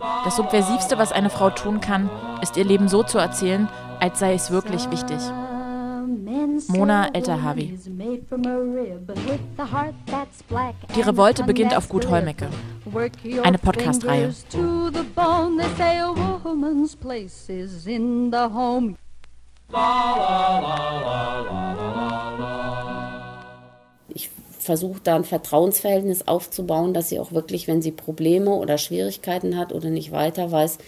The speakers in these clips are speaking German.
Das Subversivste, was eine Frau tun kann, ist ihr Leben so zu erzählen, als sei es wirklich wichtig. Mona Elterhavi. Die Revolte beginnt auf Gut Holmecke. Eine Podcast-Reihe. Ich versuche da ein Vertrauensverhältnis aufzubauen, dass sie auch wirklich, wenn sie Probleme oder Schwierigkeiten hat oder nicht weiter weiß,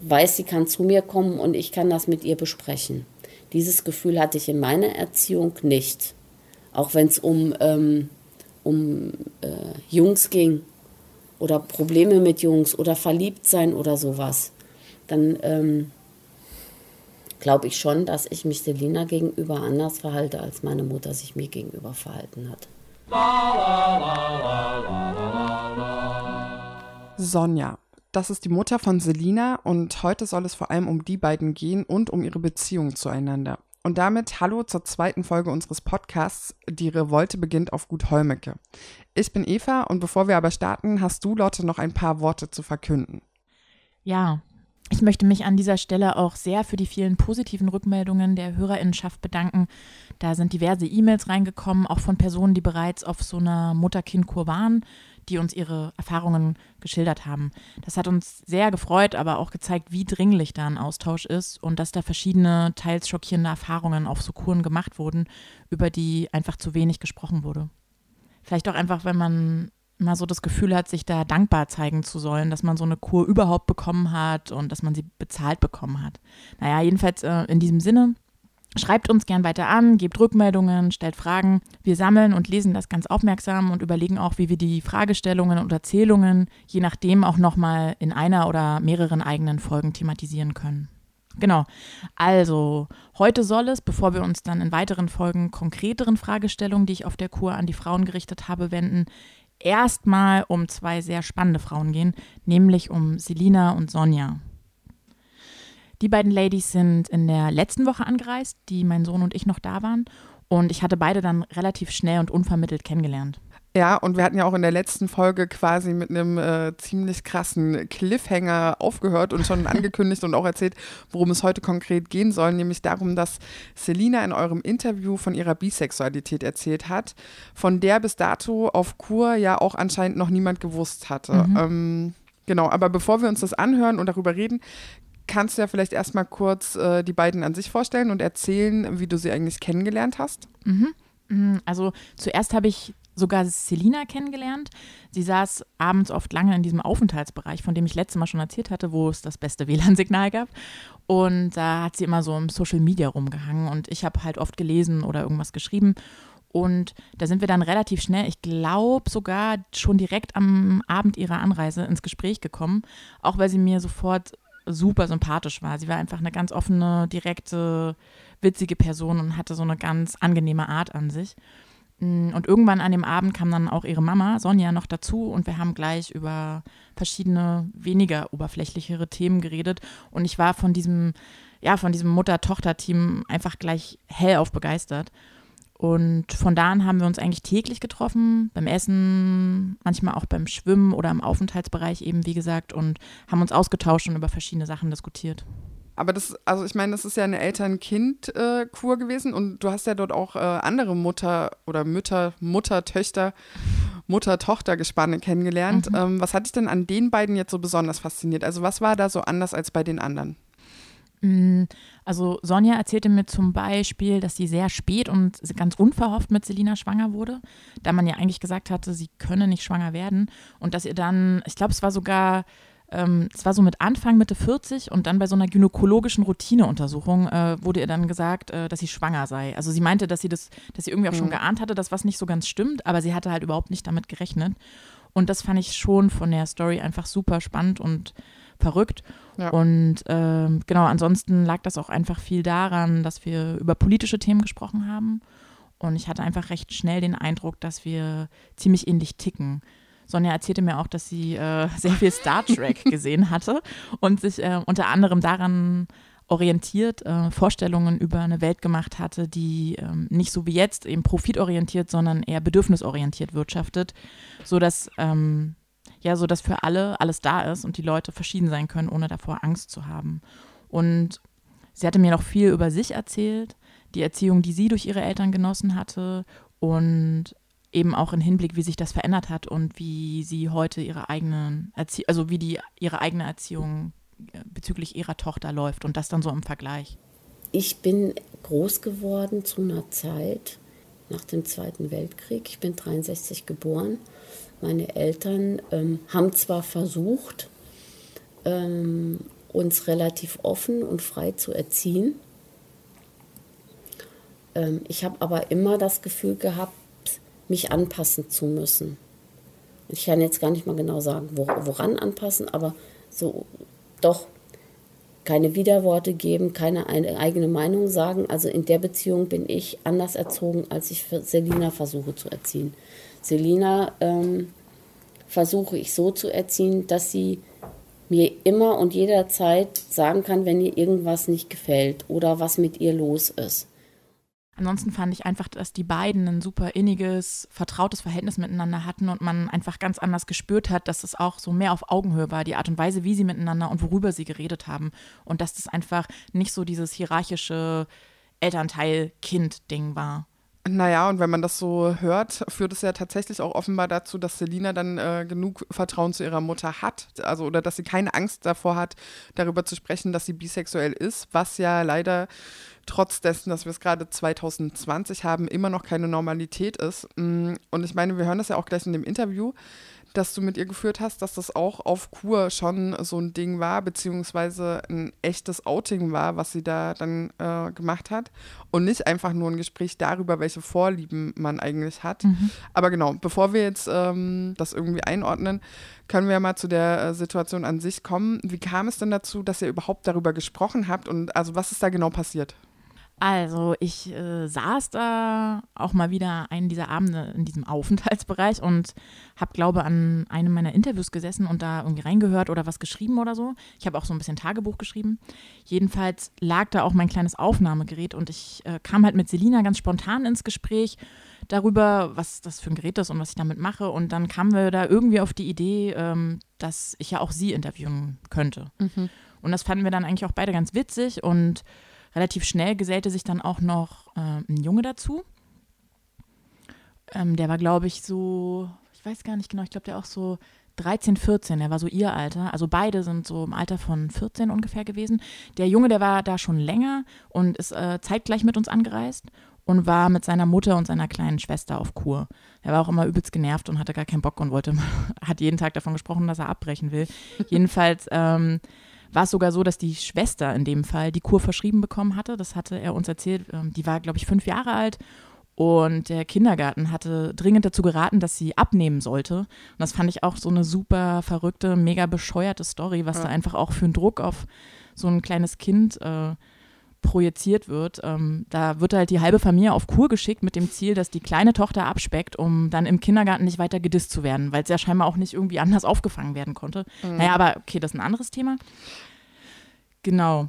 weiß, sie kann zu mir kommen und ich kann das mit ihr besprechen. Dieses Gefühl hatte ich in meiner Erziehung nicht. Auch wenn es um, ähm, um äh, Jungs ging oder Probleme mit Jungs oder verliebt sein oder sowas, dann ähm, glaube ich schon, dass ich mich Selina gegenüber anders verhalte, als meine Mutter sich mir gegenüber verhalten hat. Sonja, das ist die Mutter von Selina und heute soll es vor allem um die beiden gehen und um ihre Beziehung zueinander. Und damit hallo zur zweiten Folge unseres Podcasts Die Revolte beginnt auf Gut Holmecke. Ich bin Eva und bevor wir aber starten, hast du, Lotte, noch ein paar Worte zu verkünden. Ja, ich möchte mich an dieser Stelle auch sehr für die vielen positiven Rückmeldungen der Hörerinnenschaft bedanken. Da sind diverse E-Mails reingekommen, auch von Personen, die bereits auf so einer Mutter-Kind-Kur waren, die uns ihre Erfahrungen geschildert haben. Das hat uns sehr gefreut, aber auch gezeigt, wie dringlich da ein Austausch ist und dass da verschiedene, teils schockierende Erfahrungen auf so Kuren gemacht wurden, über die einfach zu wenig gesprochen wurde. Vielleicht auch einfach, wenn man mal so das Gefühl hat, sich da dankbar zeigen zu sollen, dass man so eine Kur überhaupt bekommen hat und dass man sie bezahlt bekommen hat. Naja, jedenfalls äh, in diesem Sinne, schreibt uns gern weiter an, gebt Rückmeldungen, stellt Fragen. Wir sammeln und lesen das ganz aufmerksam und überlegen auch, wie wir die Fragestellungen und Erzählungen je nachdem auch nochmal in einer oder mehreren eigenen Folgen thematisieren können. Genau. Also, heute soll es, bevor wir uns dann in weiteren Folgen konkreteren Fragestellungen, die ich auf der Kur an die Frauen gerichtet habe, wenden, erstmal um zwei sehr spannende Frauen gehen, nämlich um Selina und Sonja. Die beiden Ladies sind in der letzten Woche angereist, die mein Sohn und ich noch da waren. Und ich hatte beide dann relativ schnell und unvermittelt kennengelernt. Ja, und wir hatten ja auch in der letzten Folge quasi mit einem äh, ziemlich krassen Cliffhanger aufgehört und schon angekündigt und auch erzählt, worum es heute konkret gehen soll, nämlich darum, dass Selina in eurem Interview von ihrer Bisexualität erzählt hat, von der bis dato auf Kur ja auch anscheinend noch niemand gewusst hatte. Mhm. Ähm, genau, aber bevor wir uns das anhören und darüber reden, kannst du ja vielleicht erstmal kurz äh, die beiden an sich vorstellen und erzählen, wie du sie eigentlich kennengelernt hast. Mhm. mhm. Also zuerst habe ich sogar Selina kennengelernt. Sie saß abends oft lange in diesem Aufenthaltsbereich, von dem ich letztes Mal schon erzählt hatte, wo es das beste WLAN-Signal gab. Und da hat sie immer so im Social Media rumgehangen und ich habe halt oft gelesen oder irgendwas geschrieben. Und da sind wir dann relativ schnell, ich glaube sogar schon direkt am Abend ihrer Anreise ins Gespräch gekommen, auch weil sie mir sofort super sympathisch war. Sie war einfach eine ganz offene, direkte, witzige Person und hatte so eine ganz angenehme Art an sich. Und irgendwann an dem Abend kam dann auch ihre Mama, Sonja, noch dazu und wir haben gleich über verschiedene weniger oberflächlichere Themen geredet. Und ich war von diesem, ja, von diesem Mutter-Tochter-Team einfach gleich hellauf begeistert. Und von da an haben wir uns eigentlich täglich getroffen, beim Essen, manchmal auch beim Schwimmen oder im Aufenthaltsbereich eben, wie gesagt, und haben uns ausgetauscht und über verschiedene Sachen diskutiert. Aber das, also ich meine, das ist ja eine Eltern-Kind-Kur gewesen und du hast ja dort auch äh, andere Mutter oder Mütter, Mutter, Töchter, Mutter-Tochter-Gespanne kennengelernt. Mhm. Ähm, was hat dich denn an den beiden jetzt so besonders fasziniert? Also was war da so anders als bei den anderen? Mm, also Sonja erzählte mir zum Beispiel, dass sie sehr spät und ganz unverhofft mit Selina schwanger wurde, da man ja eigentlich gesagt hatte, sie könne nicht schwanger werden und dass ihr dann, ich glaube, es war sogar ähm, es war so mit Anfang, Mitte 40 und dann bei so einer gynäkologischen Routineuntersuchung äh, wurde ihr dann gesagt, äh, dass sie schwanger sei. Also sie meinte, dass sie das, dass sie irgendwie auch mhm. schon geahnt hatte, dass was nicht so ganz stimmt, aber sie hatte halt überhaupt nicht damit gerechnet. Und das fand ich schon von der Story einfach super spannend und verrückt. Ja. Und äh, genau, ansonsten lag das auch einfach viel daran, dass wir über politische Themen gesprochen haben. Und ich hatte einfach recht schnell den Eindruck, dass wir ziemlich ähnlich ticken. Sonja erzählte mir auch, dass sie äh, sehr viel Star Trek gesehen hatte und sich äh, unter anderem daran orientiert äh, Vorstellungen über eine Welt gemacht hatte, die ähm, nicht so wie jetzt eben profitorientiert, sondern eher bedürfnisorientiert wirtschaftet, sodass ähm, ja, so dass für alle alles da ist und die Leute verschieden sein können, ohne davor Angst zu haben. Und sie hatte mir noch viel über sich erzählt, die Erziehung, die sie durch ihre Eltern genossen hatte und eben auch im Hinblick, wie sich das verändert hat und wie sie heute ihre eigenen Erzie also wie die ihre eigene Erziehung äh, bezüglich ihrer Tochter läuft und das dann so im Vergleich. Ich bin groß geworden zu einer Zeit nach dem Zweiten Weltkrieg. Ich bin 63 geboren. Meine Eltern ähm, haben zwar versucht, ähm, uns relativ offen und frei zu erziehen. Ähm, ich habe aber immer das Gefühl gehabt, mich anpassen zu müssen. Ich kann jetzt gar nicht mal genau sagen, woran anpassen, aber so doch keine Widerworte geben, keine eigene Meinung sagen. Also in der Beziehung bin ich anders erzogen, als ich für Selina versuche zu erziehen. Selina ähm, versuche ich so zu erziehen, dass sie mir immer und jederzeit sagen kann, wenn ihr irgendwas nicht gefällt oder was mit ihr los ist. Ansonsten fand ich einfach, dass die beiden ein super inniges, vertrautes Verhältnis miteinander hatten und man einfach ganz anders gespürt hat, dass es auch so mehr auf Augenhöhe war, die Art und Weise, wie sie miteinander und worüber sie geredet haben. Und dass das einfach nicht so dieses hierarchische Elternteil-Kind-Ding war. Naja, und wenn man das so hört, führt es ja tatsächlich auch offenbar dazu, dass Selina dann äh, genug Vertrauen zu ihrer Mutter hat. Also, oder dass sie keine Angst davor hat, darüber zu sprechen, dass sie bisexuell ist, was ja leider trotz dessen, dass wir es gerade 2020 haben, immer noch keine Normalität ist. Mm, und ich meine, wir hören das ja auch gleich in dem Interview, das du mit ihr geführt hast, dass das auch auf Kur schon so ein Ding war, beziehungsweise ein echtes Outing war, was sie da dann äh, gemacht hat. Und nicht einfach nur ein Gespräch darüber, welche Vorlieben man eigentlich hat. Mhm. Aber genau, bevor wir jetzt ähm, das irgendwie einordnen, können wir mal zu der äh, Situation an sich kommen. Wie kam es denn dazu, dass ihr überhaupt darüber gesprochen habt und also was ist da genau passiert? Also ich äh, saß da auch mal wieder einen dieser Abende in diesem Aufenthaltsbereich und habe, glaube an einem meiner Interviews gesessen und da irgendwie reingehört oder was geschrieben oder so. Ich habe auch so ein bisschen Tagebuch geschrieben. Jedenfalls lag da auch mein kleines Aufnahmegerät und ich äh, kam halt mit Selina ganz spontan ins Gespräch darüber, was das für ein Gerät ist und was ich damit mache. Und dann kamen wir da irgendwie auf die Idee, ähm, dass ich ja auch sie interviewen könnte. Mhm. Und das fanden wir dann eigentlich auch beide ganz witzig und relativ schnell gesellte sich dann auch noch äh, ein Junge dazu. Ähm, der war, glaube ich, so, ich weiß gar nicht genau, ich glaube, der auch so 13, 14, der war so ihr Alter. Also beide sind so im Alter von 14 ungefähr gewesen. Der Junge, der war da schon länger und ist äh, zeitgleich mit uns angereist und war mit seiner Mutter und seiner kleinen Schwester auf Kur. Er war auch immer übelst genervt und hatte gar keinen Bock und wollte, hat jeden Tag davon gesprochen, dass er abbrechen will. Jedenfalls ähm, war es sogar so, dass die Schwester in dem Fall die Kur verschrieben bekommen hatte. Das hatte er uns erzählt. Ähm, die war, glaube ich, fünf Jahre alt. Und der Kindergarten hatte dringend dazu geraten, dass sie abnehmen sollte. Und das fand ich auch so eine super verrückte, mega bescheuerte Story, was ja. da einfach auch für einen Druck auf so ein kleines Kind äh, projiziert wird. Ähm, da wird halt die halbe Familie auf Kur geschickt mit dem Ziel, dass die kleine Tochter abspeckt, um dann im Kindergarten nicht weiter gedisst zu werden, weil es ja scheinbar auch nicht irgendwie anders aufgefangen werden konnte. Mhm. Naja, aber okay, das ist ein anderes Thema. Genau.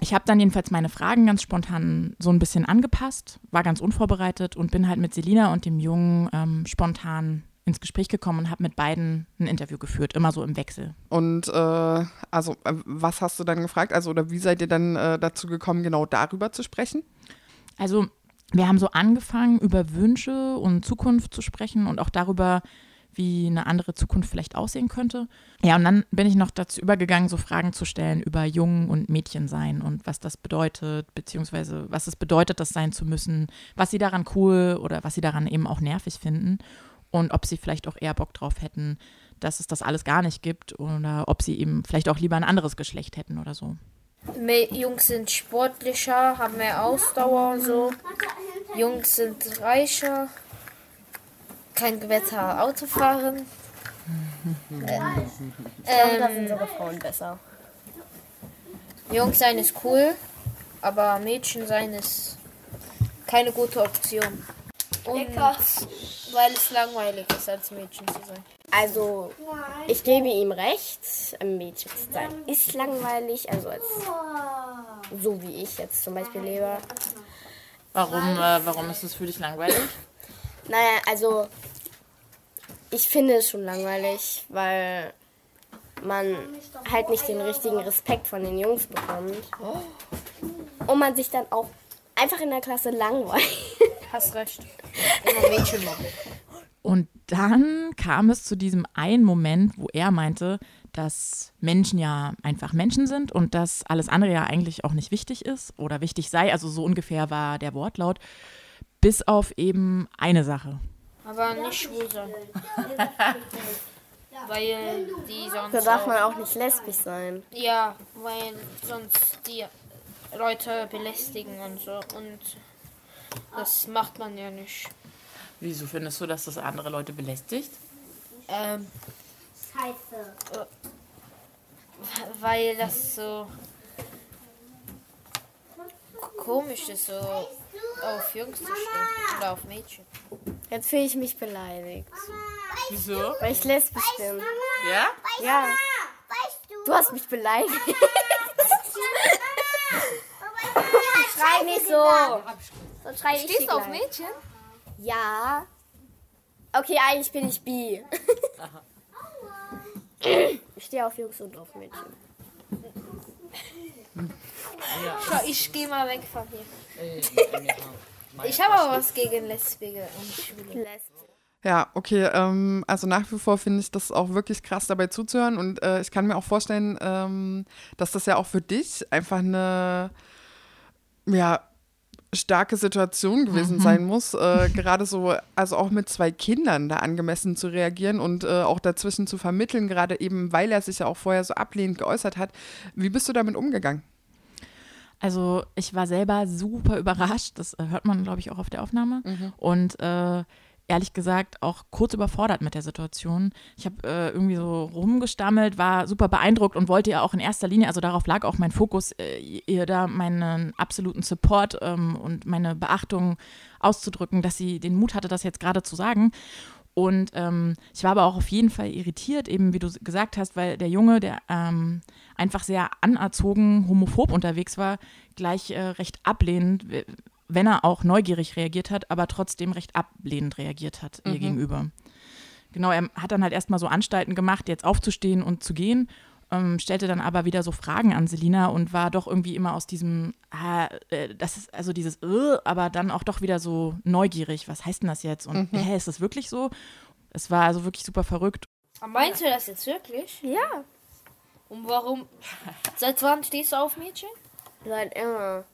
Ich habe dann jedenfalls meine Fragen ganz spontan so ein bisschen angepasst, war ganz unvorbereitet und bin halt mit Selina und dem Jungen ähm, spontan ins Gespräch gekommen und habe mit beiden ein Interview geführt, immer so im Wechsel. Und äh, also äh, was hast du dann gefragt? Also oder wie seid ihr dann äh, dazu gekommen, genau darüber zu sprechen? Also wir haben so angefangen, über Wünsche und Zukunft zu sprechen und auch darüber, wie eine andere Zukunft vielleicht aussehen könnte. Ja, und dann bin ich noch dazu übergegangen, so Fragen zu stellen über Jungen und Mädchen sein und was das bedeutet, beziehungsweise was es bedeutet, das sein zu müssen, was sie daran cool oder was sie daran eben auch nervig finden und ob sie vielleicht auch eher Bock drauf hätten, dass es das alles gar nicht gibt oder ob sie eben vielleicht auch lieber ein anderes Geschlecht hätten oder so. Jungs sind sportlicher, haben mehr Ausdauer und so. Jungs sind reicher, kein Gewitter Auto fahren. ähm, ich da sind sogar Frauen besser. Jungs sein ist cool, aber Mädchen sein ist keine gute Option. Und weil es langweilig ist, als Mädchen zu sein. Also, ich gebe ihm recht. Ein Mädchen zu sein ist langweilig. Also, als, so wie ich jetzt zum Beispiel lebe. Warum, äh, warum ist es für dich langweilig? Naja, also, ich finde es schon langweilig, weil man halt nicht den richtigen Respekt von den Jungs bekommt. Und man sich dann auch einfach in der Klasse langweilt. Hast recht. Immer Mädchen machen. Und dann kam es zu diesem einen Moment, wo er meinte, dass Menschen ja einfach Menschen sind und dass alles andere ja eigentlich auch nicht wichtig ist oder wichtig sei. Also so ungefähr war der Wortlaut. Bis auf eben eine Sache. Aber nicht schwul sein. weil die sonst. Da darf auch- man auch nicht lesbisch sein. Ja, weil sonst die Leute belästigen und so. Und das macht man ja nicht. Wieso findest du, dass das andere Leute belästigt? Ähm, Scheiße. Weil das so komisch ist, so auf Jungs zu stehen oder auf Mädchen. Jetzt fühle ich mich beleidigt, Wieso? weil ich lesbisch bin. Ja? Ja. Du hast mich beleidigt. Schrei nicht so. Sonst schrei ich dich gleich. Mädchen? Ja. Okay, eigentlich bin ich bi. Ich stehe auf Jungs und auf Mädchen. Schau, ich gehe mal weg von hier. Ich habe aber was gegen Lesbige und Schwule. Ja, okay. Ähm, also nach wie vor finde ich das auch wirklich krass dabei zuzuhören und äh, ich kann mir auch vorstellen, ähm, dass das ja auch für dich einfach eine ja, starke Situation gewesen sein muss, äh, gerade so, also auch mit zwei Kindern da angemessen zu reagieren und äh, auch dazwischen zu vermitteln, gerade eben, weil er sich ja auch vorher so ablehnend geäußert hat. Wie bist du damit umgegangen? Also ich war selber super überrascht, das äh, hört man, glaube ich, auch auf der Aufnahme. Und äh, ehrlich gesagt auch kurz überfordert mit der Situation. Ich habe äh, irgendwie so rumgestammelt, war super beeindruckt und wollte ihr auch in erster Linie, also darauf lag auch mein Fokus, äh, ihr da meinen absoluten Support ähm, und meine Beachtung auszudrücken, dass sie den Mut hatte, das jetzt gerade zu sagen. Und ähm, ich war aber auch auf jeden Fall irritiert, eben wie du gesagt hast, weil der Junge, der ähm, einfach sehr anerzogen, homophob unterwegs war, gleich äh, recht ablehnend, wenn er auch neugierig reagiert hat, aber trotzdem recht ablehnend reagiert hat ihr gegenüber. Genau, er hat dann halt erstmal so Anstalten gemacht, jetzt aufzustehen und zu gehen, ähm, stellte dann aber wieder so Fragen an Selina und war doch irgendwie immer aus diesem, ah, äh, das ist also dieses, äh, aber dann auch doch wieder so neugierig, was heißt denn das jetzt? Und hä, ist das wirklich so? Es war also wirklich super verrückt. Meinst du das jetzt wirklich? Ja. Und warum? Seit wann stehst du auf Mädchen? Seit immer.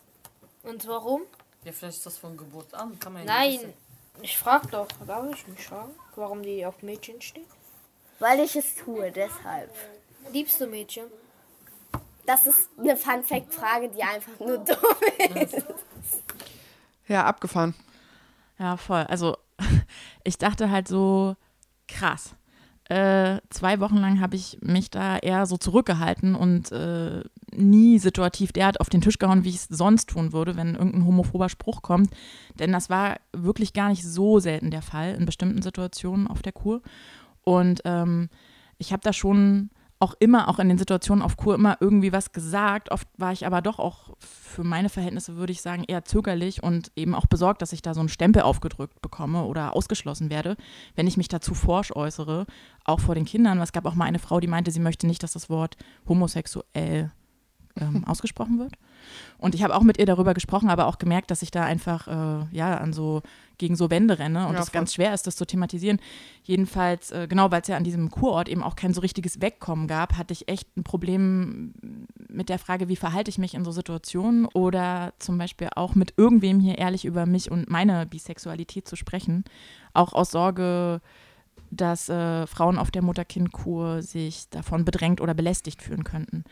Und warum? Ja, vielleicht ist das von Geburt an. Kann man ja nicht Nein, ich frag doch. Darf ich mich fragen, warum die auf Mädchen steht? Weil ich es tue, deshalb. Liebst du Mädchen? Das ist eine Fun-Fact-Frage, die einfach nur dumm ist. Ja, abgefahren. Ja, voll. Also ich dachte halt so, krass. Äh, zwei Wochen lang habe ich mich da eher so zurückgehalten und äh, nie situativ derart auf den Tisch gehauen, wie ich es sonst tun würde, wenn irgendein homophober Spruch kommt. Denn das war wirklich gar nicht so selten der Fall in bestimmten Situationen auf der Kur. Und ähm, ich habe da schon auch immer, auch in den Situationen auf Kur, immer irgendwie was gesagt. Oft war ich aber doch auch für meine Verhältnisse, würde ich sagen, eher zögerlich und eben auch besorgt, dass ich da so einen Stempel aufgedrückt bekomme oder ausgeschlossen werde, wenn ich mich dazu forsch äußere, auch vor den Kindern. Es gab auch mal eine Frau, die meinte, sie möchte nicht, dass das Wort homosexuell ähm, ausgesprochen wird. Und ich habe auch mit ihr darüber gesprochen, aber auch gemerkt, dass ich da einfach äh, ja an so gegen so Wände renne und Ja, voll. ganz schwer ist, das zu thematisieren. Jedenfalls, äh, genau, weil es ja an diesem Kurort eben auch kein so richtiges Wegkommen gab, hatte ich echt ein Problem mit der Frage, wie verhalte ich mich in so Situationen oder zum Beispiel auch mit irgendwem hier ehrlich über mich und meine Bisexualität zu sprechen. Auch aus Sorge, dass äh, Frauen auf der Mutter-Kind-Kur sich davon bedrängt oder belästigt fühlen könnten.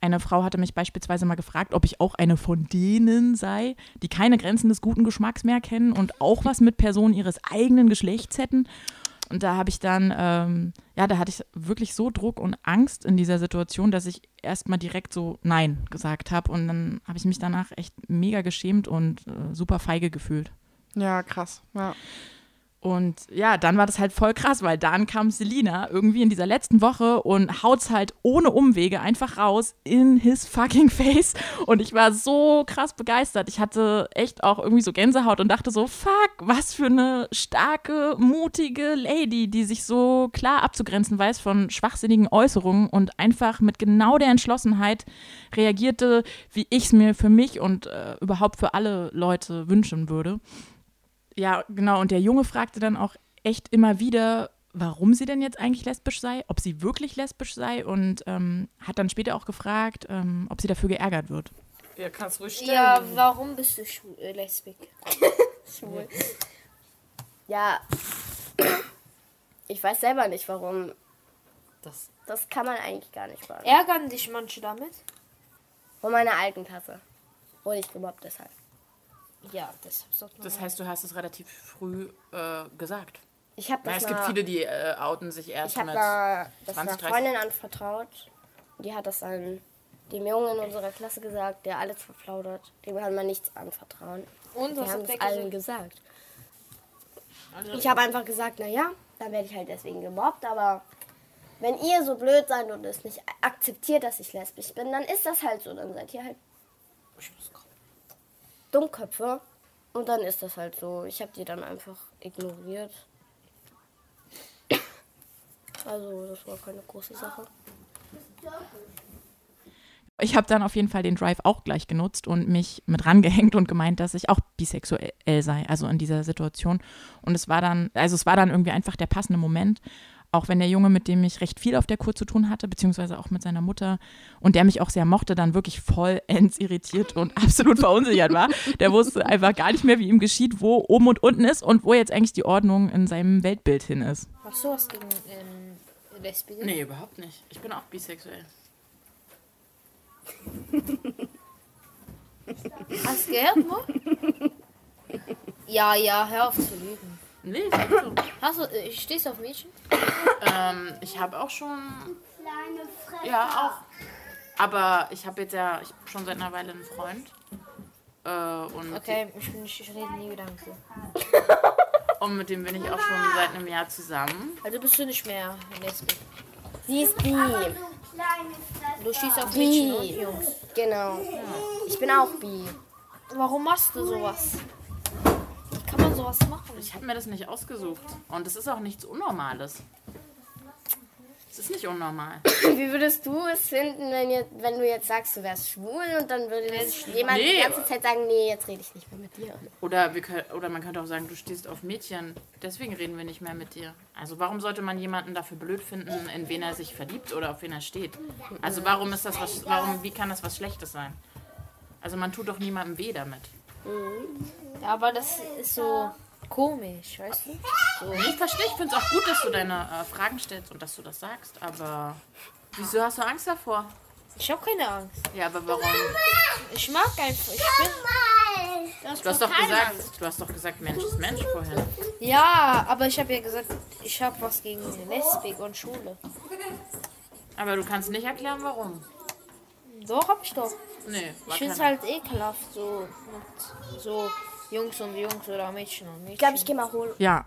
Eine Frau hatte mich beispielsweise mal gefragt, ob ich auch eine von denen sei, die keine Grenzen des guten Geschmacks mehr kennen und auch was mit Personen ihres eigenen Geschlechts hätten. Und da habe ich dann, ähm, ja, da hatte ich wirklich so Druck und Angst in dieser Situation, dass ich erstmal direkt so Nein gesagt habe. Und dann habe ich mich danach echt mega geschämt und äh, super feige gefühlt. Ja, krass. Ja. Und ja, dann war das halt voll krass, weil dann kam Selina irgendwie in dieser letzten Woche und haut's halt ohne Umwege einfach raus in his fucking face. Und ich war so krass begeistert. Ich hatte echt auch irgendwie so Gänsehaut und dachte so, fuck, was für eine starke, mutige Lady, die sich so klar abzugrenzen weiß von schwachsinnigen Äußerungen und einfach mit genau der Entschlossenheit reagierte, wie ich es mir für mich und äh, überhaupt für alle Leute wünschen würde. Ja, genau. Und der Junge fragte dann auch echt immer wieder, warum sie denn jetzt eigentlich lesbisch sei, ob sie wirklich lesbisch sei und ähm, hat dann später auch gefragt, ähm, ob sie dafür geärgert wird. Ja, kannst ruhig stellen. Ja, warum bist du schwul, äh, lesbisch? Schwul. Ja, ich weiß selber nicht warum. Das, Das kann man eigentlich gar nicht sagen. Ärgern dich manche damit? Von meiner alten Klasse. Wurde ich gemobbt deshalb. Ja, deshalb sollte man. das heißt, du hast es relativ früh äh, gesagt. Ich habe das es gibt mal, viele, die äh, outen sich erst ich habe mit. da das 20, einer 30. Freundin anvertraut. Die hat das an dem Jungen in unserer Klasse gesagt, der alles verplaudert. Dem kann man nichts anvertrauen. Und Die was haben hat es allen gesagt? gesagt. Ich habe einfach gesagt, naja, dann werde ich halt deswegen gemobbt, aber wenn ihr so blöd seid und es nicht akzeptiert, dass ich lesbisch bin, dann ist das halt so. Dann seid ihr halt Dummköpfe. Und dann ist das halt so. Ich habe die dann einfach ignoriert. Also, das war keine große Sache. Ich habe dann auf jeden Fall den Drive auch gleich genutzt und mich mit rangehängt und gemeint, dass ich auch bisexuell sei, also in dieser Situation. Und es war dann, also es war dann irgendwie einfach der passende Moment, auch wenn der Junge, mit dem ich recht viel auf der Kur zu tun hatte, beziehungsweise auch mit seiner Mutter und der mich auch sehr mochte, dann wirklich vollends irritiert und absolut verunsichert war. Der wusste einfach gar nicht mehr, wie ihm geschieht, wo oben und unten ist und wo jetzt eigentlich die Ordnung in seinem Weltbild hin ist. Hast du was gegen ähm, Lesbiken? Nee, überhaupt nicht. Ich bin auch bisexuell. Hast du gehört, Mo? ja, ja, hör auf zu lügen. Nee, ich hab schon. Hast du, äh, stehst du auf Mädchen? Ähm, ich habe auch schon. Ja, auch. Aber ich habe jetzt ja ich hab schon seit einer Weile einen Freund. Äh, und, Okay, ich, bin, ich rede nie wieder mit dir. und mit dem bin ich auch schon seit einem Jahr zusammen. Also bist du nicht mehr Lesbisch. Sie ist bi. Du stehst auf Mädchen und. Jungs. Genau. Ich bin auch bi. Warum machst du sowas? Sowas machen? Ich habe mir das nicht ausgesucht. Und es ist auch nichts Unnormales. Es ist nicht unnormal. Wie würdest du es finden, wenn, ihr, wenn du jetzt sagst, du wärst schwul und dann würde jetzt jemand Nee. die ganze Zeit sagen, nee, jetzt rede ich nicht mehr mit dir. Oder, wir oder man könnte auch sagen, du stehst auf Mädchen, deswegen reden wir nicht mehr mit dir. Also warum sollte man jemanden dafür blöd finden, in wen er sich verliebt oder auf wen er steht? Also warum ist das was, warum, wie kann das was Schlechtes sein? Also man tut doch niemandem weh damit. Ja, aber das ist so komisch, weißt du? Ich verstehe, ich finde es auch gut, dass du deine äh, Fragen stellst und dass du das sagst, aber wieso hast du Angst davor? Ich habe keine Angst. Ja, aber warum? Ich mag einfach. Ich bin, Du hast doch gesagt, du hast doch gesagt, Mensch ist Mensch vorhin. ja, aber ich habe ja gesagt, ich habe was gegen Lesbik und Schule. Aber du kannst nicht erklären, warum. Doch, hab ich doch. Nee, Ich finde es halt ekelhaft, so mit so Jungs und Jungs oder Mädchen und Mädchen. Ich glaube, ich gehe mal holen. Ja,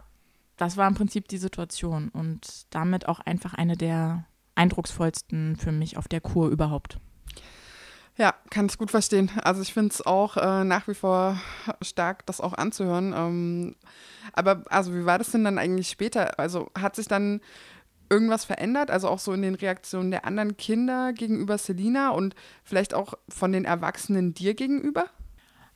das war im Prinzip die Situation und damit auch einfach eine der eindrucksvollsten für mich auf der Kur überhaupt. Ja, kann ich gut verstehen. Also ich finde es auch äh, nach wie vor stark, das auch anzuhören. Ähm, aber also wie war das denn dann eigentlich später? Also hat sich dann irgendwas verändert? Also auch so in den Reaktionen der anderen Kinder gegenüber Selina und vielleicht auch von den Erwachsenen dir gegenüber?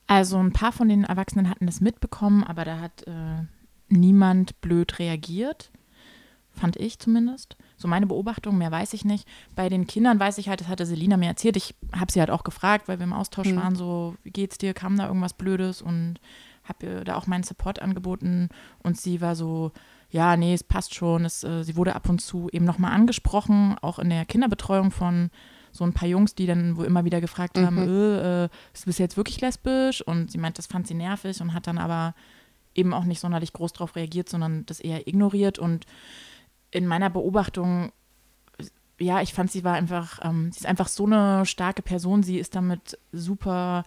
Also ein paar von den Erwachsenen hatten das mitbekommen, aber da hat äh, niemand blöd reagiert, fand ich zumindest. So meine Beobachtung, mehr weiß ich nicht. Bei den Kindern weiß ich halt, das hatte Selina mir erzählt. Ich habe sie halt auch gefragt, weil wir im Austausch Mhm. waren, so, wie geht's dir? Kam da irgendwas Blödes? Und habe ihr da auch meinen Support angeboten. Und sie war so, ja, nee, es passt schon. Es, äh, sie wurde ab und zu eben nochmal angesprochen, auch in der Kinderbetreuung von so ein paar Jungs, die dann wo immer wieder gefragt haben, äh, äh, bist du jetzt wirklich lesbisch? Und sie meint, das fand sie nervig und hat dann aber eben auch nicht sonderlich groß darauf reagiert, sondern das eher ignoriert. Und in meiner Beobachtung, ja, ich fand, sie war einfach, ähm, sie ist einfach so eine starke Person. Sie ist damit super,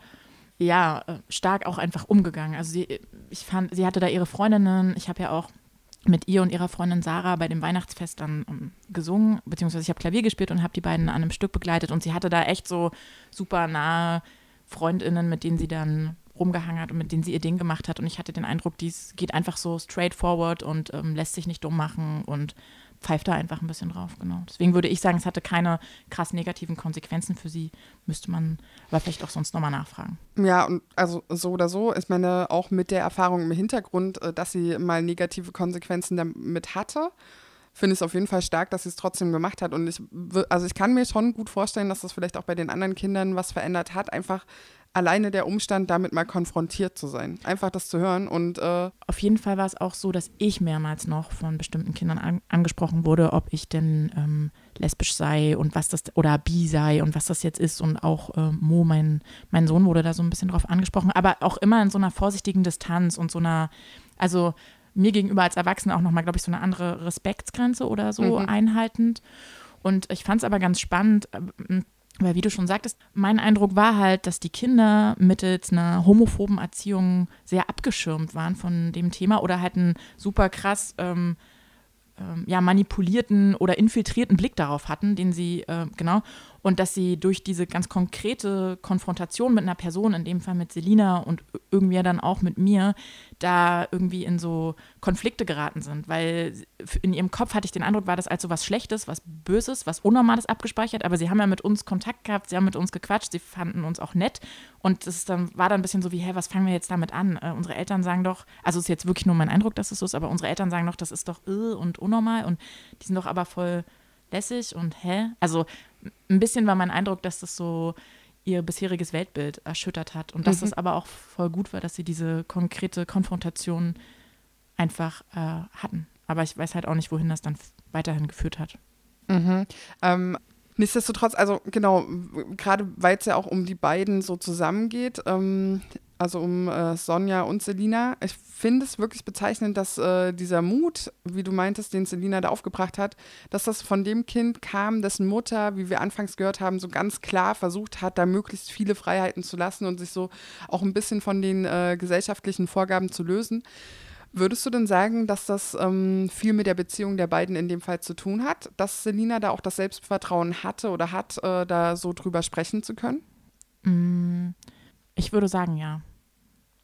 ja, äh, stark auch einfach umgegangen. Also sie, ich fand, sie hatte da ihre Freundinnen. Ich habe ja auch mit ihr und ihrer Freundin Sarah bei dem Weihnachtsfest dann um, ähm, gesungen, beziehungsweise ich habe Klavier gespielt und habe die beiden an einem Stück begleitet und sie hatte da echt so super nahe Freundinnen, mit denen sie dann rumgehangen hat und mit denen sie ihr Ding gemacht hat. Und ich hatte den Eindruck, dies geht einfach so straightforward und ähm, lässt sich nicht dumm machen und pfeift da einfach ein bisschen drauf, genau. Deswegen würde ich sagen, es hatte keine krass negativen Konsequenzen für sie. Müsste man aber vielleicht auch sonst nochmal nachfragen. Ja, und also so oder so, ich meine, auch mit der Erfahrung im Hintergrund, äh, dass sie mal negative Konsequenzen damit hatte, finde ich es auf jeden Fall stark, dass sie es trotzdem gemacht hat. Und ich, also ich kann mir schon gut vorstellen, dass das vielleicht auch bei den anderen Kindern was verändert hat. Einfach alleine der Umstand, damit mal konfrontiert zu sein. Einfach das zu hören und. Äh Auf jeden Fall war es auch so, dass ich mehrmals noch von bestimmten Kindern an, angesprochen wurde, ob ich denn ähm, lesbisch sei und was das oder bi sei und was das jetzt ist. Und auch äh, Mo, mein, mein Sohn, wurde da so ein bisschen drauf angesprochen, aber auch immer in so einer vorsichtigen Distanz und so einer, also mir gegenüber als Erwachsene auch nochmal, glaube ich, so eine andere Respektsgrenze oder so mhm. einhaltend. Und ich fand es aber ganz spannend äh, weil wie du schon sagtest, mein Eindruck war halt, dass die Kinder mittels einer homophoben Erziehung sehr abgeschirmt waren von dem Thema oder halt einen super krass ähm, ähm, ja, manipulierten oder infiltrierten Blick darauf hatten, den sie, äh, genau, und dass sie durch diese ganz konkrete Konfrontation mit einer Person, in dem Fall mit Selina und irgendwie dann auch mit mir, da irgendwie in so Konflikte geraten sind. Weil in ihrem Kopf hatte ich den Eindruck, war das als so was Schlechtes, was Böses, was Unnormales abgespeichert. Aber sie haben ja mit uns Kontakt gehabt, sie haben mit uns gequatscht, sie fanden uns auch nett. Und das dann, war dann ein bisschen so wie, hä, was fangen wir jetzt damit an? Äh, unsere Eltern sagen doch, also es ist jetzt wirklich nur mein Eindruck, dass es so ist, aber unsere Eltern sagen doch, das ist doch irr und unnormal und die sind doch aber voll lässig und hä? Also ein bisschen war mein Eindruck, dass das so ihr bisheriges Weltbild erschüttert hat und dass mhm. es aber auch voll gut war, dass sie diese konkrete Konfrontation einfach äh, hatten. Aber ich weiß halt auch nicht, wohin das dann weiterhin geführt hat. Mhm. Ähm, nichtsdestotrotz, also genau, gerade weil es ja auch um die beiden so zusammengeht, ähm, also um äh, Sonja und Selina. Ich finde es wirklich bezeichnend, dass äh, dieser Mut, wie du meintest, den Selina da aufgebracht hat, dass das von dem Kind kam, dessen Mutter, wie wir anfangs gehört haben, so ganz klar versucht hat, da möglichst viele Freiheiten zu lassen und sich so auch ein bisschen von den äh, gesellschaftlichen Vorgaben zu lösen. Würdest du denn sagen, dass das ähm, viel mit der Beziehung der beiden in dem Fall zu tun hat, dass Selina da auch das Selbstvertrauen hatte oder hat, äh, da so drüber sprechen zu können? Mm, ich würde sagen, ja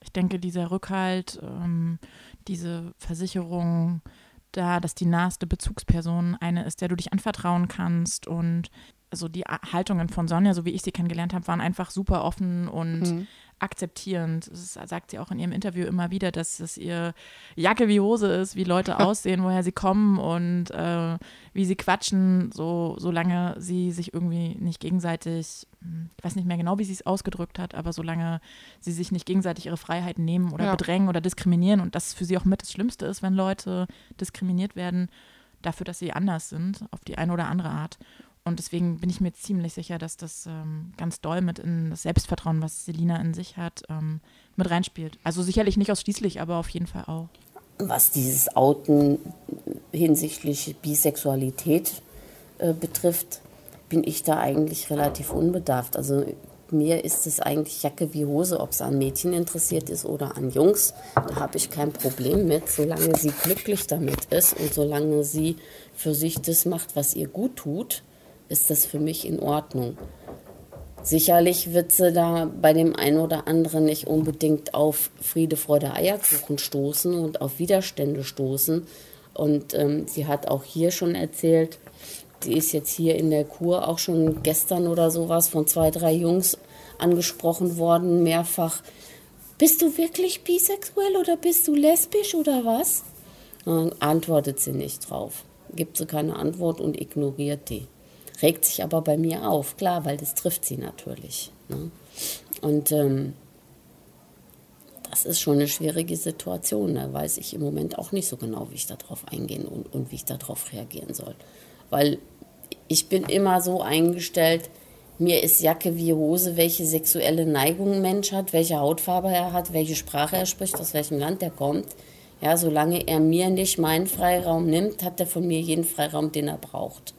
ich denke, dieser Rückhalt, ähm, diese Versicherung, da, dass die naheste Bezugsperson eine ist, der du dich anvertrauen kannst und also die Haltungen von Sonja, so wie ich sie kennengelernt habe, waren einfach super offen und mhm akzeptierend. Das sagt sie auch in ihrem Interview immer wieder, dass es ihr Jacke wie Hose ist, wie Leute aussehen, woher sie kommen und äh, wie sie quatschen, so solange sie sich irgendwie nicht gegenseitig, hm, ich weiß nicht mehr genau, wie sie es ausgedrückt hat, aber solange sie sich nicht gegenseitig ihre Freiheiten nehmen oder ja. bedrängen oder diskriminieren und das für sie auch mit das Schlimmste ist, wenn Leute diskriminiert werden, dafür, dass sie anders sind, auf die eine oder andere Art. Und deswegen bin ich mir ziemlich sicher, dass das ähm, ganz doll mit in das Selbstvertrauen, was Selina in sich hat, ähm, mit reinspielt. Also sicherlich nicht ausschließlich, aber auf jeden Fall auch. Was dieses Outen hinsichtlich Bisexualität äh, betrifft, bin ich da eigentlich relativ unbedarft. Also mir ist es eigentlich Jacke wie Hose, ob es an Mädchen interessiert ist oder an Jungs. Da habe ich kein Problem mit, solange sie glücklich damit ist und solange sie für sich das macht, was ihr gut tut ist das für mich in Ordnung. Sicherlich wird sie da bei dem einen oder anderen nicht unbedingt auf Friede, Freude, Eierkuchen stoßen und auf Widerstände stoßen. Und ähm, sie hat auch hier schon erzählt, die ist jetzt hier in der Kur auch schon gestern oder sowas von zwei, drei Jungs angesprochen worden, mehrfach. Bist du wirklich bisexuell oder bist du lesbisch oder was? Dann antwortet sie nicht drauf, gibt sie keine Antwort und ignoriert die regt sich aber bei mir auf, klar, weil das trifft sie natürlich. Ne? Und ähm, das ist schon eine schwierige Situation. Da weiß ich im Moment auch nicht so genau, wie ich darauf eingehen und, und wie ich darauf reagieren soll. Weil ich bin immer so eingestellt, mir ist Jacke wie Hose, welche sexuelle Neigung ein Mensch hat, welche Hautfarbe er hat, welche Sprache er spricht, aus welchem Land er kommt. Ja, solange er mir nicht meinen Freiraum nimmt, hat er von mir jeden Freiraum, den er braucht.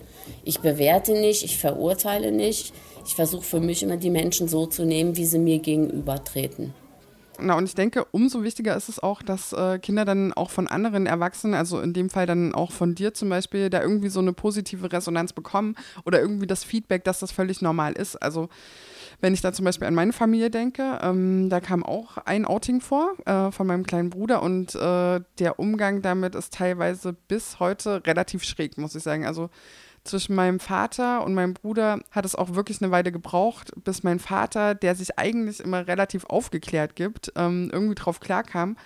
Ich bewerte nicht, ich verurteile nicht. Ich versuche für mich immer die Menschen so zu nehmen, wie sie mir gegenübertreten. Na, und ich denke, umso wichtiger ist es auch, dass äh, Kinder dann auch von anderen Erwachsenen, also in dem Fall dann auch von dir zum Beispiel, da irgendwie so eine positive Resonanz bekommen oder irgendwie das Feedback, dass das völlig normal ist. Also wenn ich da zum Beispiel an meine Familie denke, ähm, da kam auch ein Outing vor äh, von meinem kleinen Bruder und äh, der Umgang damit ist teilweise bis heute relativ schräg, muss ich sagen. Also zwischen meinem Vater und meinem Bruder hat es auch wirklich eine Weile gebraucht, bis mein Vater, der sich eigentlich immer relativ aufgeklärt gibt, ähm, irgendwie drauf klarkam.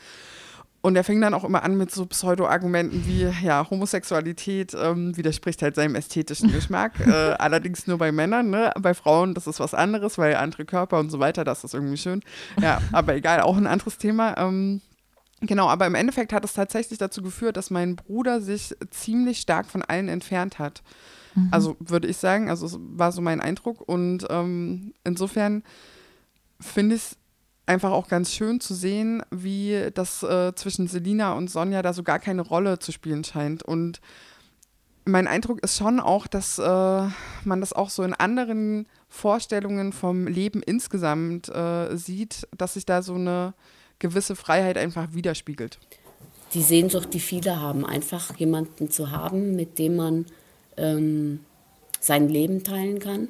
Und er fing dann auch immer an mit so Pseudo-Argumenten wie, ja, Homosexualität ähm, widerspricht halt seinem ästhetischen Geschmack. äh, allerdings nur bei Männern, ne? Bei Frauen, das ist was anderes, weil andere Körper und so weiter, das ist irgendwie schön. Ja, aber egal, auch ein anderes Thema. Ähm, genau, aber im Endeffekt hat es tatsächlich dazu geführt, dass mein Bruder sich ziemlich stark von allen entfernt hat. Mhm. Also würde ich sagen, also es war so mein Eindruck. Und ähm, insofern finde ich es einfach auch ganz schön zu sehen, wie das äh, zwischen Selina und Sonja da so gar keine Rolle zu spielen scheint. Und mein Eindruck ist schon auch, dass äh, man das auch so in anderen Vorstellungen vom Leben insgesamt äh, sieht, dass sich da so eine gewisse Freiheit einfach widerspiegelt. Die Sehnsucht, die viele haben, einfach jemanden zu haben, mit dem man ähm, sein Leben teilen kann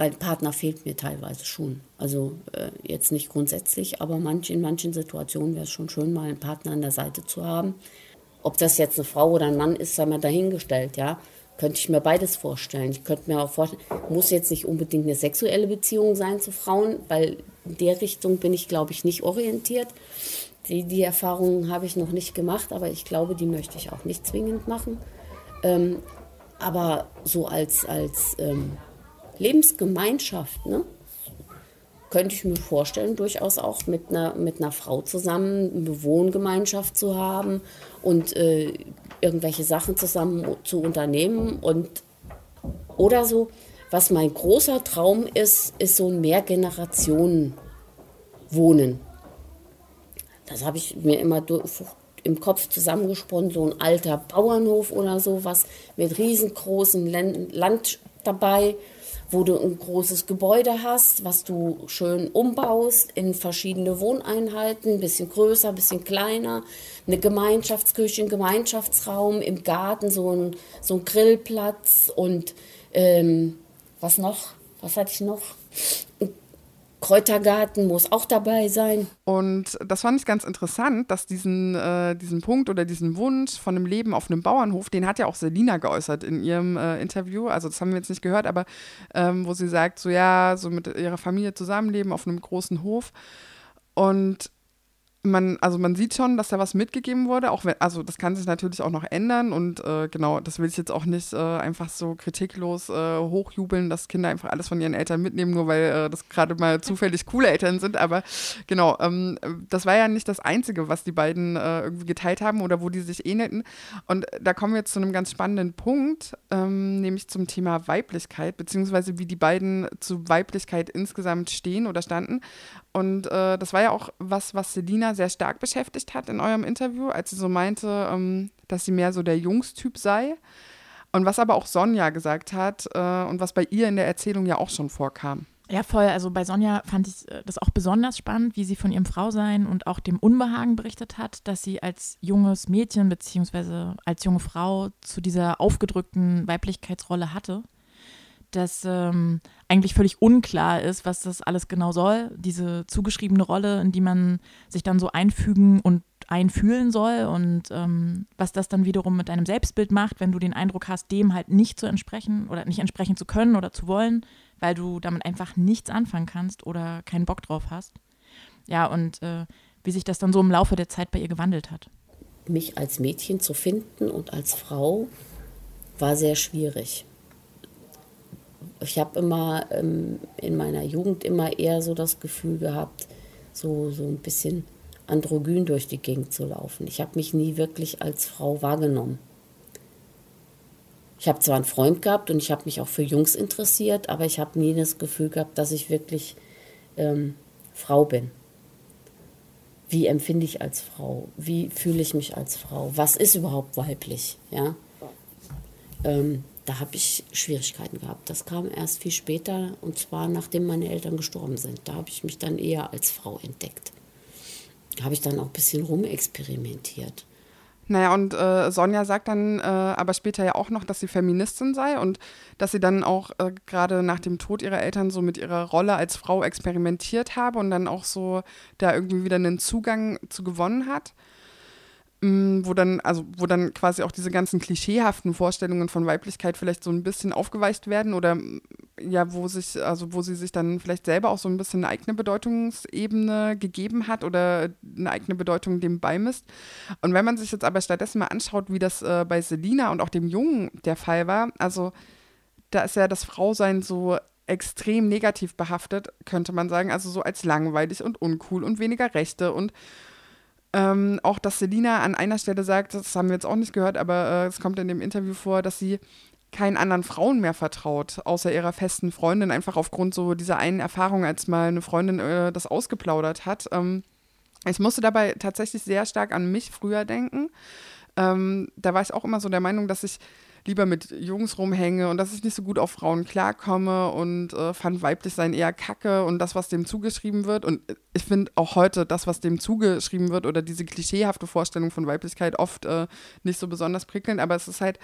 weil Partner fehlt mir teilweise schon. Also äh, jetzt nicht grundsätzlich, aber manch, in manchen Situationen wäre es schon schön, mal einen Partner an der Seite zu haben. Ob das jetzt eine Frau oder ein Mann ist, sei mal dahingestellt, ja. Könnte ich mir beides vorstellen. Ich könnte mir auch vorstellen, muss jetzt nicht unbedingt eine sexuelle Beziehung sein zu Frauen, weil in der Richtung bin ich, glaube ich, nicht orientiert. Die, die Erfahrungen habe ich noch nicht gemacht, aber ich glaube, die möchte ich auch nicht zwingend machen. Ähm, aber so als, als ähm, Lebensgemeinschaft, ne? könnte ich mir vorstellen, durchaus auch mit einer, mit einer Frau zusammen eine Wohngemeinschaft zu haben und äh, irgendwelche Sachen zusammen zu unternehmen und oder so. Was mein großer Traum ist, ist so ein Mehrgenerationen-Wohnen. Das habe ich mir immer im Kopf zusammengesponnen, so ein alter Bauernhof oder sowas mit riesengroßem Land dabei wo du ein großes Gebäude hast, was du schön umbaust in verschiedene Wohneinheiten, ein bisschen größer, ein bisschen kleiner, eine Gemeinschaftsküche, ein Gemeinschaftsraum, im Garten so ein, so ein Grillplatz und ähm, was noch? Was hatte ich noch? Ein Kräutergarten muss auch dabei sein. Und das fand ich ganz interessant, dass diesen, äh, diesen Punkt oder diesen Wunsch von einem Leben auf einem Bauernhof, den hat ja auch Selina geäußert in ihrem äh, Interview. Also das haben wir jetzt nicht gehört, aber ähm, wo sie sagt, so ja, so mit ihrer Familie zusammenleben auf einem großen Hof. Und man, also man sieht schon, dass da was mitgegeben wurde, auch wenn, also das kann sich natürlich auch noch ändern und äh, genau, das will ich jetzt auch nicht äh, einfach so kritiklos äh, hochjubeln, dass Kinder einfach alles von ihren Eltern mitnehmen, nur weil äh, das gerade mal zufällig coole Eltern sind, aber genau, ähm, das war ja nicht das Einzige, was die beiden äh, irgendwie geteilt haben oder wo die sich ähnelten. Und da kommen wir jetzt zu einem ganz spannenden Punkt, ähm, nämlich zum Thema Weiblichkeit, beziehungsweise wie die beiden zu Weiblichkeit insgesamt stehen oder standen und äh, das war ja auch was, was Selina sehr stark beschäftigt hat in eurem Interview, als sie so meinte, ähm, dass sie mehr so der Jungstyp sei. Und was aber auch Sonja gesagt hat äh, und was bei ihr in der Erzählung ja auch schon vorkam. Ja, voll. Also bei Sonja fand ich äh, das auch besonders spannend, wie sie von ihrem Frausein und auch dem Unbehagen berichtet hat, dass sie als junges Mädchen beziehungsweise als junge Frau zu dieser aufgedrückten Weiblichkeitsrolle hatte dass ähm, eigentlich völlig unklar ist, was das alles genau soll. Diese zugeschriebene Rolle, in die man sich dann so einfügen und einfühlen soll und ähm, was das dann wiederum mit deinem Selbstbild macht, wenn du den Eindruck hast, dem halt nicht zu entsprechen oder nicht entsprechen zu können oder zu wollen, weil du damit einfach nichts anfangen kannst oder keinen Bock drauf hast. Ja, und äh, wie sich das dann so im Laufe der Zeit bei ihr gewandelt hat. Mich als Mädchen zu finden und als Frau war sehr schwierig ich habe immer ähm, in meiner Jugend immer eher so das Gefühl gehabt, so, so ein bisschen androgyn durch die Gegend zu laufen. Ich habe mich nie wirklich als Frau wahrgenommen. Ich habe zwar einen Freund gehabt und ich habe mich auch für Jungs interessiert, aber ich habe nie das Gefühl gehabt, dass ich wirklich ähm, Frau bin. Wie empfinde ich als Frau? Wie fühle ich mich als Frau? Was ist überhaupt weiblich? Ja? Ähm, da habe ich Schwierigkeiten gehabt. Das kam erst viel später und zwar nachdem meine Eltern gestorben sind. Da habe ich mich dann eher als Frau entdeckt. Habe ich dann auch ein bisschen rumexperimentiert. Naja, und äh, Sonja sagt dann äh, aber später ja auch noch, dass sie Feministin sei und dass sie dann auch äh, gerade nach dem Tod ihrer Eltern so mit ihrer Rolle als Frau experimentiert habe und dann auch so da irgendwie wieder einen Zugang zu gewonnen hat. Mm, wo dann, also wo dann quasi auch diese ganzen klischeehaften Vorstellungen von Weiblichkeit vielleicht so ein bisschen aufgeweicht werden oder mm, ja, wo sich, also wo sie sich dann vielleicht selber auch so ein bisschen eine eigene Bedeutungsebene gegeben hat oder eine eigene Bedeutung dem beimisst. Und wenn man sich jetzt aber stattdessen mal anschaut, wie das äh, bei Selina und auch dem Jungen der Fall war, also da ist ja das Frausein so extrem negativ behaftet, könnte man sagen, also so als langweilig und uncool und weniger Rechte und ähm, auch, dass Selina an einer Stelle sagt, das haben wir jetzt auch nicht gehört, aber äh, es kommt in dem Interview vor, dass sie keinen anderen Frauen mehr vertraut, außer ihrer festen Freundin, einfach aufgrund so dieser einen Erfahrung, als mal eine Freundin äh, das ausgeplaudert hat. Ähm, ich musste dabei tatsächlich sehr stark an mich früher denken. Ähm, da war ich auch immer so der Meinung, dass ich lieber mit Jungs rumhänge und dass ich nicht so gut auf Frauen klarkomme und äh, fand weiblich sein eher kacke und das, was dem zugeschrieben wird. Und ich finde auch heute das, was dem zugeschrieben wird oder diese klischeehafte Vorstellung von Weiblichkeit oft äh, nicht so besonders prickelnd, aber es ist halt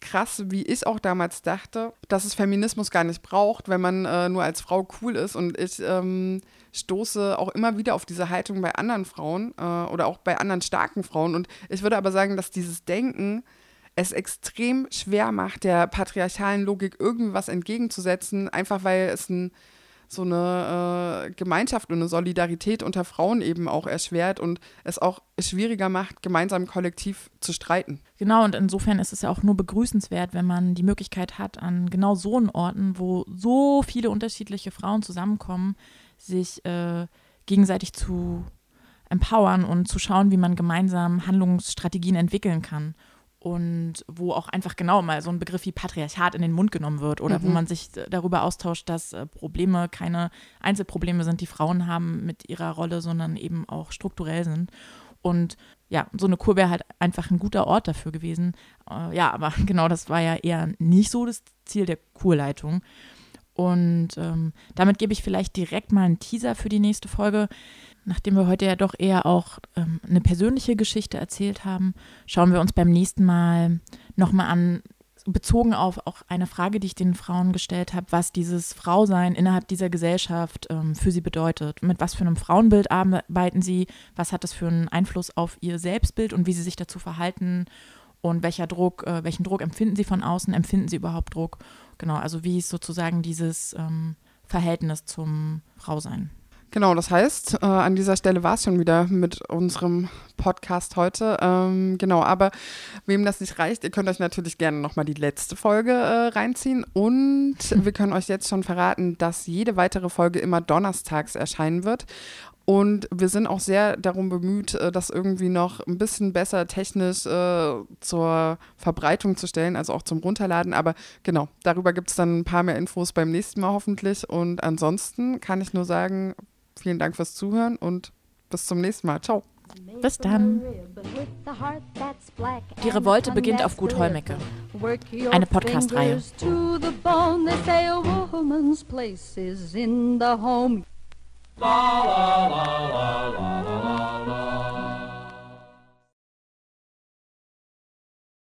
krass, wie ich auch damals dachte, dass es Feminismus gar nicht braucht, wenn man äh, nur als Frau cool ist. Und ich ähm, stoße auch immer wieder auf diese Haltung bei anderen Frauen äh, oder auch bei anderen starken Frauen. Und ich würde aber sagen, dass dieses Denken es extrem schwer macht, der patriarchalen Logik irgendwas entgegenzusetzen, einfach weil es ein, so eine äh, Gemeinschaft und eine Solidarität unter Frauen eben auch erschwert und es auch schwieriger macht, gemeinsam kollektiv zu streiten. Genau, und insofern ist es ja auch nur begrüßenswert, wenn man die Möglichkeit hat, an genau so einen Orten, wo so viele unterschiedliche Frauen zusammenkommen, sich äh, gegenseitig zu empowern und zu schauen, wie man gemeinsam Handlungsstrategien entwickeln kann und wo auch einfach genau mal so ein Begriff wie Patriarchat in den Mund genommen wird oder mhm. wo man sich darüber austauscht, dass äh, Probleme keine Einzelprobleme sind, die Frauen haben mit ihrer Rolle, sondern eben auch strukturell sind. Und ja, so eine Kur wäre halt einfach ein guter Ort dafür gewesen. Äh, ja, aber genau das war ja eher nicht so das Ziel der Kurleitung. Und ähm, damit gebe ich vielleicht direkt mal einen Teaser für die nächste Folge nachdem wir heute ja doch eher auch ähm, eine persönliche Geschichte erzählt haben, schauen wir uns beim nächsten Mal nochmal an, bezogen auf auch eine Frage, die ich den Frauen gestellt habe, was dieses Frausein innerhalb dieser Gesellschaft ähm, für sie bedeutet. Mit was für einem Frauenbild arbeiten sie, was hat das für einen Einfluss auf ihr Selbstbild und wie sie sich dazu verhalten und welcher Druck, äh, welchen Druck empfinden sie von außen, empfinden sie überhaupt Druck? Genau, also wie ist sozusagen dieses ähm, Verhältnis zum Frausein? Genau, das heißt, äh, an dieser Stelle war es schon wieder mit unserem Podcast heute. Ähm, genau, aber wem das nicht reicht, ihr könnt euch natürlich gerne nochmal die letzte Folge äh, reinziehen. Und wir können euch jetzt schon verraten, dass jede weitere Folge immer donnerstags erscheinen wird. Und wir sind auch sehr darum bemüht, äh, das irgendwie noch ein bisschen besser technisch äh, zur Verbreitung zu stellen, also auch zum Runterladen. Aber genau, darüber gibt es dann ein paar mehr Infos beim nächsten Mal hoffentlich. Und ansonsten kann ich nur sagen, Vielen Dank fürs Zuhören und bis zum nächsten Mal. Ciao. Bis dann. Die Revolte beginnt auf Gut Holmecke. Eine Podcast-Reihe.